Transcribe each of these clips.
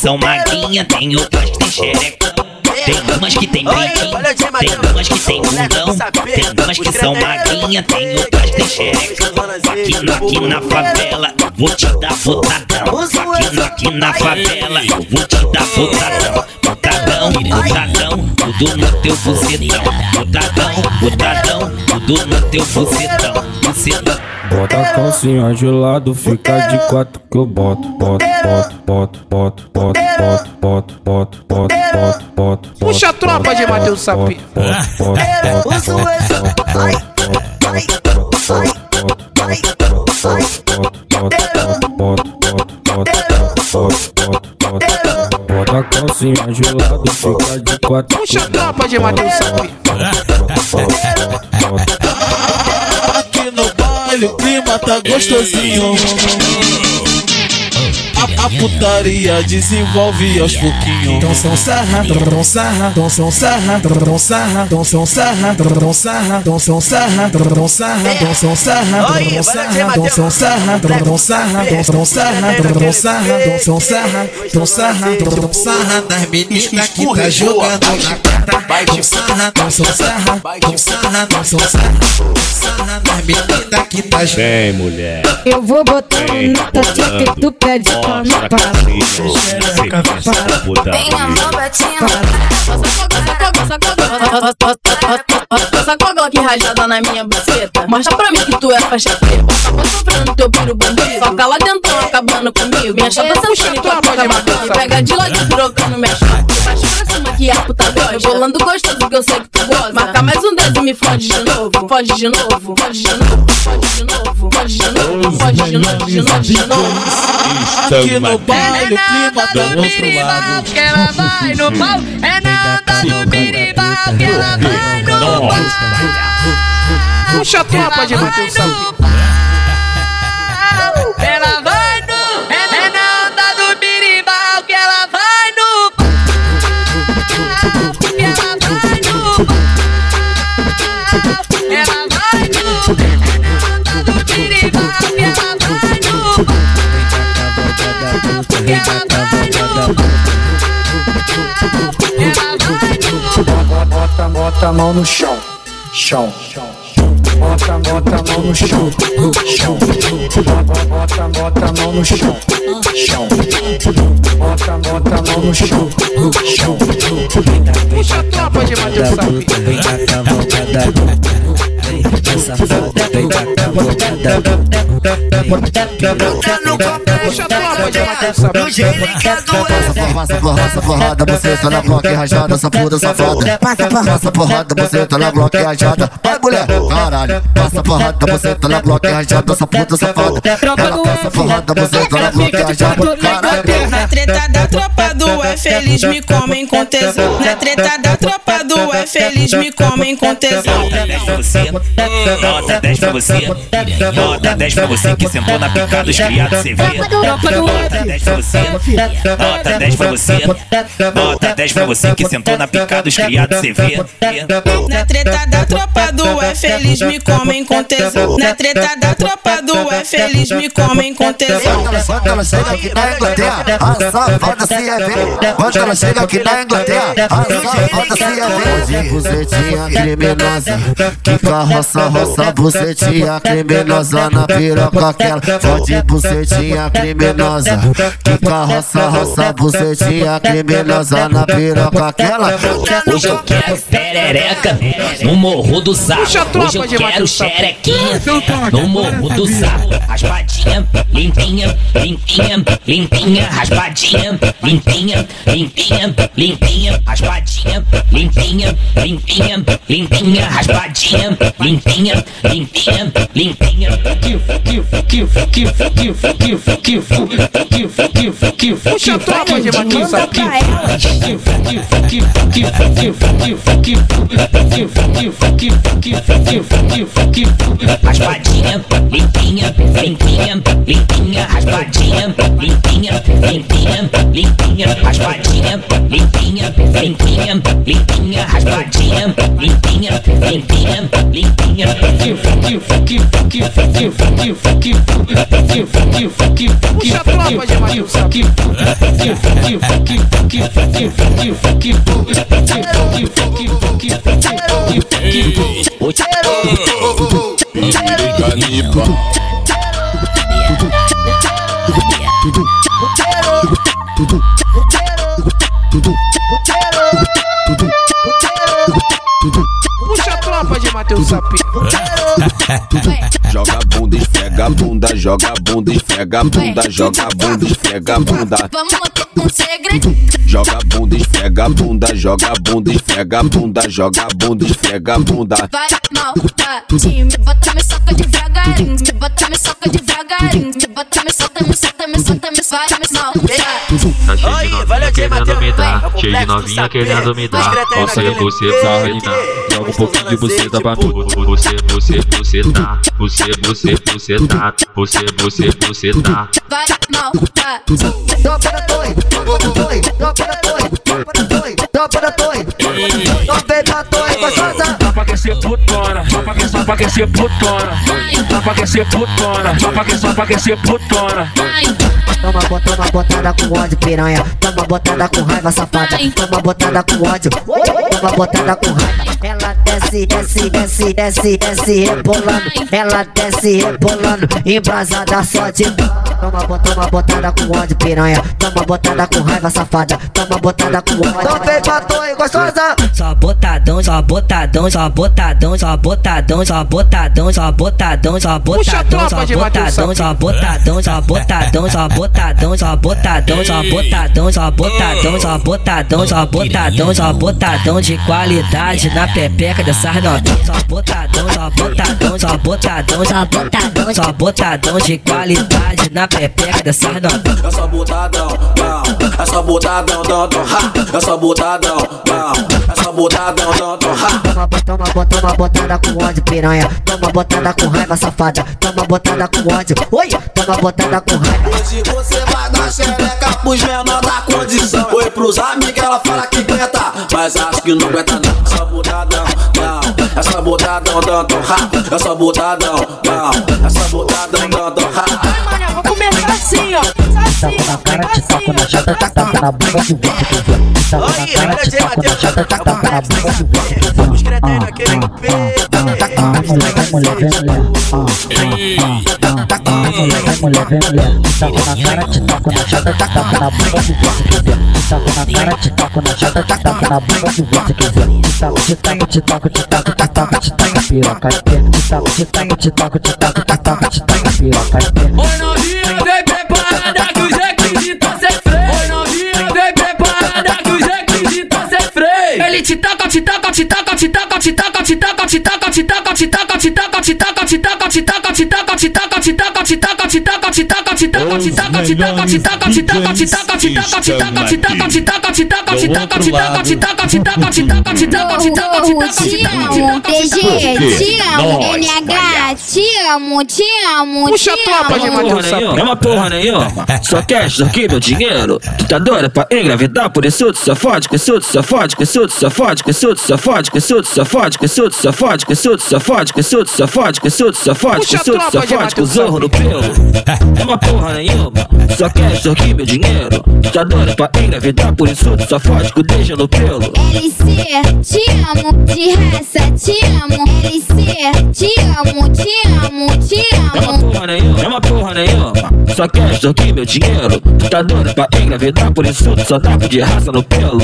são magrinha, tem outras que tem xerecão. Tem umas que tem peitinho, tem umas que tem bundão. Tem umas que são magrinha, tem outras que tem xerecão. Aqui, aqui na favela, vou te dar botadão. Aqui, aqui na favela, eu vou te dar botadão. Botadão, botadão, tudo no teu bucetão. Botadão, botadão, tudo no teu bucetão. Bucetão. Bota a calcinha de lado, fica de quatro que eu boto, boto, boto, boto, boto, boto, boto, boto, boto, boto, boto, boto. Puxa a tropa de Matheus Sapi. Bota a calcinha de lado, fica de quatro. Puxa a tropa de Sapi. Aqui no baile o clima tá gostosinho a, a putaria desenvolve aos pouquinhos. Então são sarra, então sarra, então são sarra, então sarra, então são sarra, então sarra, então são sarra, então sarra, então são sarra, então sarra, então são sarra, então sarra, então sarra, então sarra, então sarra, então sarra, então sarra das meninas que tá jogando na prata. Então sarra, então são sarra, então sarra, então são sarra, sarra das meninas que tá jogando. Vem, mulher. Eu vou botar um nota na tua tcheca e tu pede pra me Mostra parar. carinho. Sequência da putaria. Essa cogla aqui rajada na minha buceta. Mostra pra mim que tu é faixa preta. Tava sofrendo teu piro bandido. Soca lá dentro, acabando comigo. Minha chapa sentindo que a puta batendo. Pega de lado, trocando minha chapa. Baixa pra cima que a puta gosta. Bolando gostoso que eu sei que tu gosta. Marca mais um dedo e me fode de novo. Fode de novo, fode de novo, fode de novo, fode de novo, fode de novo, de novo, de novo. Aqui no baile o clima tá do outro lado. que ela vai no pau. É nada no birimbau que ela vai no pau. Puxa a tropa de Matheus Sapi. Ela vai no. É, é nada no birimbau que ela vai no ela vai no. Ela vai no. É nada no birimbau que ela vai no ela vai no. Ela vai no pau. Bota, bota a mão no chão, chão. Bota, bota a mão no chão, chão. Bota, bota, a mão no chão, chão. Bota, bota a mão no chão, chão. Puxa a tropa de Matheus Sapi. Vem vem da cavalgada. Puxa a tropa Passa porrada, você tá na bloco e rajada, essa puta safada. Passa porrada, você tá na bloco e rajada. Vai mulher, caralho. Passa porrada, você tá na bloco e rajada, essa puta safada. Passa porrada, você tá na bloco e rajada. Caralho. Na treta da tropa do é feliz, me comem com tesão. Na treta da tropa do é feliz, me comem com tesão. Nota 10 pra você, nota 10 pra você, nota 10 pra você que sentou na pica dos criados CV. Nota 10 pra você, nota 10 pra você, nota 10 pra você que sentou na pica dos criados CV. Na treta da tropa do é feliz, me comem com tesão. Na treta da tropa do é feliz, me comem com tesão. Quando ela, chega aqui na Inglaterra, a safada se é ver. Quando ela chega aqui na Inglaterra, a safada se é ver. De bucetinha criminosa, que carroça, roça, bucetinha criminosa na piroca aquela. Fode bucetinha criminosa, que carroça, roça, bucetinha criminosa na piroca aquela. Hoje eu quero perereca no morro do sapo. Puxa a tropa Hoje eu de quero Matheus Sapo. xerequinha no morro do sapo. Raspadinha, limpinha, limpinha, limpinha, raspadinha, limpinha, limpinha, limpinha, raspadinha, limpinha, limpinha, limpinha, raspadinha, limpinha, limpinha, limpinha. Puxa a tropa de Matheus Sapi. Raspadinha, limpinha, limpinha, limpinha, raspadinha, limpinha, limpinha, limpinha, raspadinha, limpinha, limpinha, limpinha, raspadinha. safadinha, limpinha, limpinha, limpinha. Puxa a tropa de Matheus Sapinho. Canipa. Puxa a tropa de Matheus Sapinho. Joga bunda, esfrega a bunda, joga bunda, esfrega a bunda, joga bunda, esfrega a bunda. Vamos manter um segredo. Joga bunda, esfrega a bunda, joga bunda, esfrega a bunda, joga bunda, esfrega a bunda. Vai maldade, me bota, me soca devagarinho, me bota, me soca devagarinho, bota, me solta, me solta, me solta, me vai, me maldade. Tá cheio de novinha querendo me dar, cheio de novinha querendo me dar. Nossa, eu você pra reinar. Joga um pouquinho de buceta pra mim. Você, você, você tá. Você, você, você tá. Você, você, você tá. Vai maldade. Tropa da Toy, tropa da Toy, tropa da Toy, tropa da Toy, tropa da Toy. Tropa da Toy, gostosa. Pra aquecer putona, só pra aquecer, só pra aquecer putona. Só pra aquecer putona, só pra aquecer, só pra aquecer putona. Toma, toma botada com ódio, piranha. Toma botada com raiva, safada. Toma botada com ódio. Toma botada com raiva. Desce, desce, desce, desce, desce, rebolando. Ela desce, rebolando. Embrasada só de. Toma, toma botada com ódio, piranha. Toma botada com raiva, safada. Toma botada com ódio. Então vem pra torre, gostosa. Só botadão, só botadão, só botadão, só botadão, só botadão, só botadão, só botadão, só botadão, só botadão, só botadão, só botadão, só botadão, só botadão, só botadão, só botadão, só botadão, só botadão de qualidade na pepeca dessas novinhas. Só botadão, só botadão, só botadão, só botadão, só botadão de qualidade na pepeca dessas novinhas. É só botadão, não. É só botadão, dão, dão, ha. É só botadão, não. É só botadão, dão, dão, ha. Toma, toma, toma botada com ódio, piranha. Toma botada com raiva, safada. Toma botada com ódio. Oi, toma botada com raiva. Hoje você vai dar xereca pros menor da condição. Oi pros amigos, ela fala que aguenta, mas acho que não aguenta não. Essa botadão, não essa botadão, dão, dão, ha, essa botadão, down, essa botadão, dão, dão, ha. Vou começar assim, ó. Tapa na cara, te tapa na chata, te tapa na boca, te vê, te vê. Tapa na cara, te tapa na chata, te tapa na boca, te vê, te vê. Os cretéis naquele pé. Mulher, vem mulher, vem mulher. Vem mulher, vem mulher. Te taco na cara, te taco na chata, te taco na bunda que vem. Te taco na cara, te taco na chata, te taco na bunda vento que vem. Te taco, te taco, te taco, te taco, te taco, te taco, piroca. Te taco, te taco, te taco, te taco, te taco, te taco. Oi novinha, vem te taca, te taca, te taca, te taca, te taca, te taca, te taca, te taca, te taca, te taca, te taca, te taca, te taca, te amo, PG, te amo, NH, te amo, te amo, Puxa a te tropa de. É uma porra nenhuma. Só quer isso aqui, meu dinheiro. Tu tá doida pra engravidar por isso, tu safode, com isso, tu safode, com isso, tu safode, com isso, tu safode, com isso, tu safode, com isso, tu safode, com isso, tu safode, com isso, tu safode, com isso, tu safode, com isso, tu safode, com zorro no pelo. É uma porra nenhuma. Só quer aqui, meu dinheiro. Tu tá doida pra engravidar por isso, tu safode, com deixa no pelo. LC, te amo, de raça, te amo. LC, te amo, te amo, te É uma amo. porra nenhuma, é uma porra nenhuma. Só quer aqui, meu dinheiro. Tu tá doida pra engravidar, por isso só dá de raça no pelo.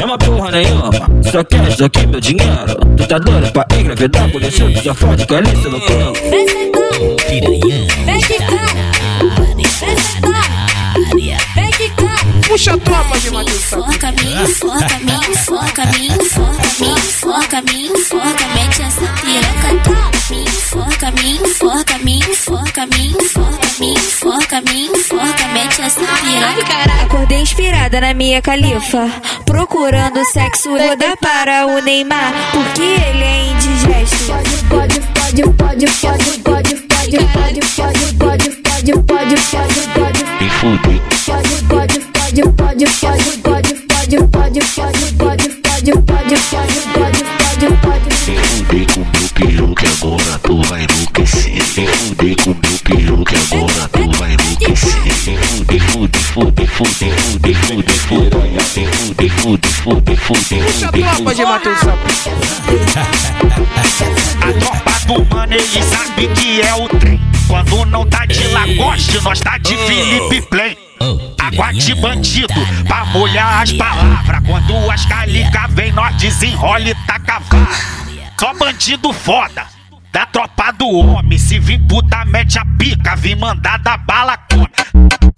É uma porra nenhuma. Só quer aqui, meu dinheiro. Tu tá doida pra engravidar, por isso só fode com a lista no pelo. Puxa a tropa de Matheus. Foca, me foca, me foca, me foca, me foca, me foca, mete essa piroca, tá? Me foca, me foca, me foca, me foca, me foca, me foca, mete essa piroca. Acordei inspirada na minha califa, procurando sexo, vou dar para o Neymar, porque ele é indigesto. Pode, pode, pode, pode, pode, pode, pode, pode, pode, pode, pode, pode, pode. Pode, pode, pode, pode, pode, pode, pode, pode, pode, pode, pode, pode, pode, pode, pode, pode, pode. Fudei com meu peru que agora tu vai enlouquecer. Fudei com meu peru que agora tu vai enlouquecer. Fudei, fudei, fudei, fudei, fudei, fudei, fudei, fudei, fudei, fudei, fudei, Puxa a tropa de Matheus. A tropa do mano, ele sabe que é o trem. Quando não tá de Lagoste, nós tá de Felipe Plain. Água de bandido, pra molhar as palavras. Quando as calica vem, nós desenrola e taca. Só bandido foda, da tropa do homem. Se vir puta, mete a pica, vim mandar da bala come.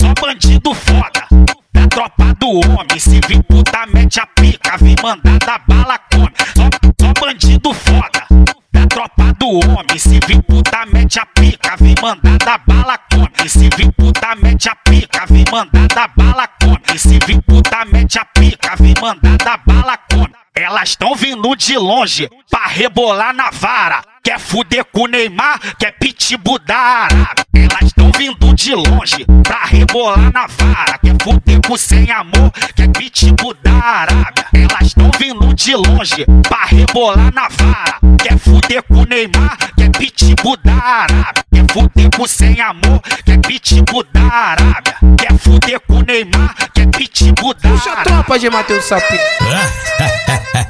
Só bandido foda, da tropa do homem. Se vir puta, mete a pica, vim mandar da bala come. Só, só bandido foda, da tropa do homem. Se vir puta, mete a pica, vim mandar da bala come. Se vir puta, mete a pica, vim mandar da bala come. Se vir puta, mete a pica, vim mandar da bala come. Elas tão vindo de longe pra rebolar na vara. Quer fuder com Neymar, quer pitbull da Arábia. Elas tão vindo de longe pra rebolar na vara. Quer fuder com sem amor, quer pitbull da Arábia. Elas tão vindo de longe pra rebolar na vara. Quer fuder com o Neymar, quer pitbull da Arábia. Quer fuder com sem amor, quer pitbull da Arábia. Quer fuder com Neymar, quer pitbull da Puxa a Arábia. tropa de Matheus Sapo.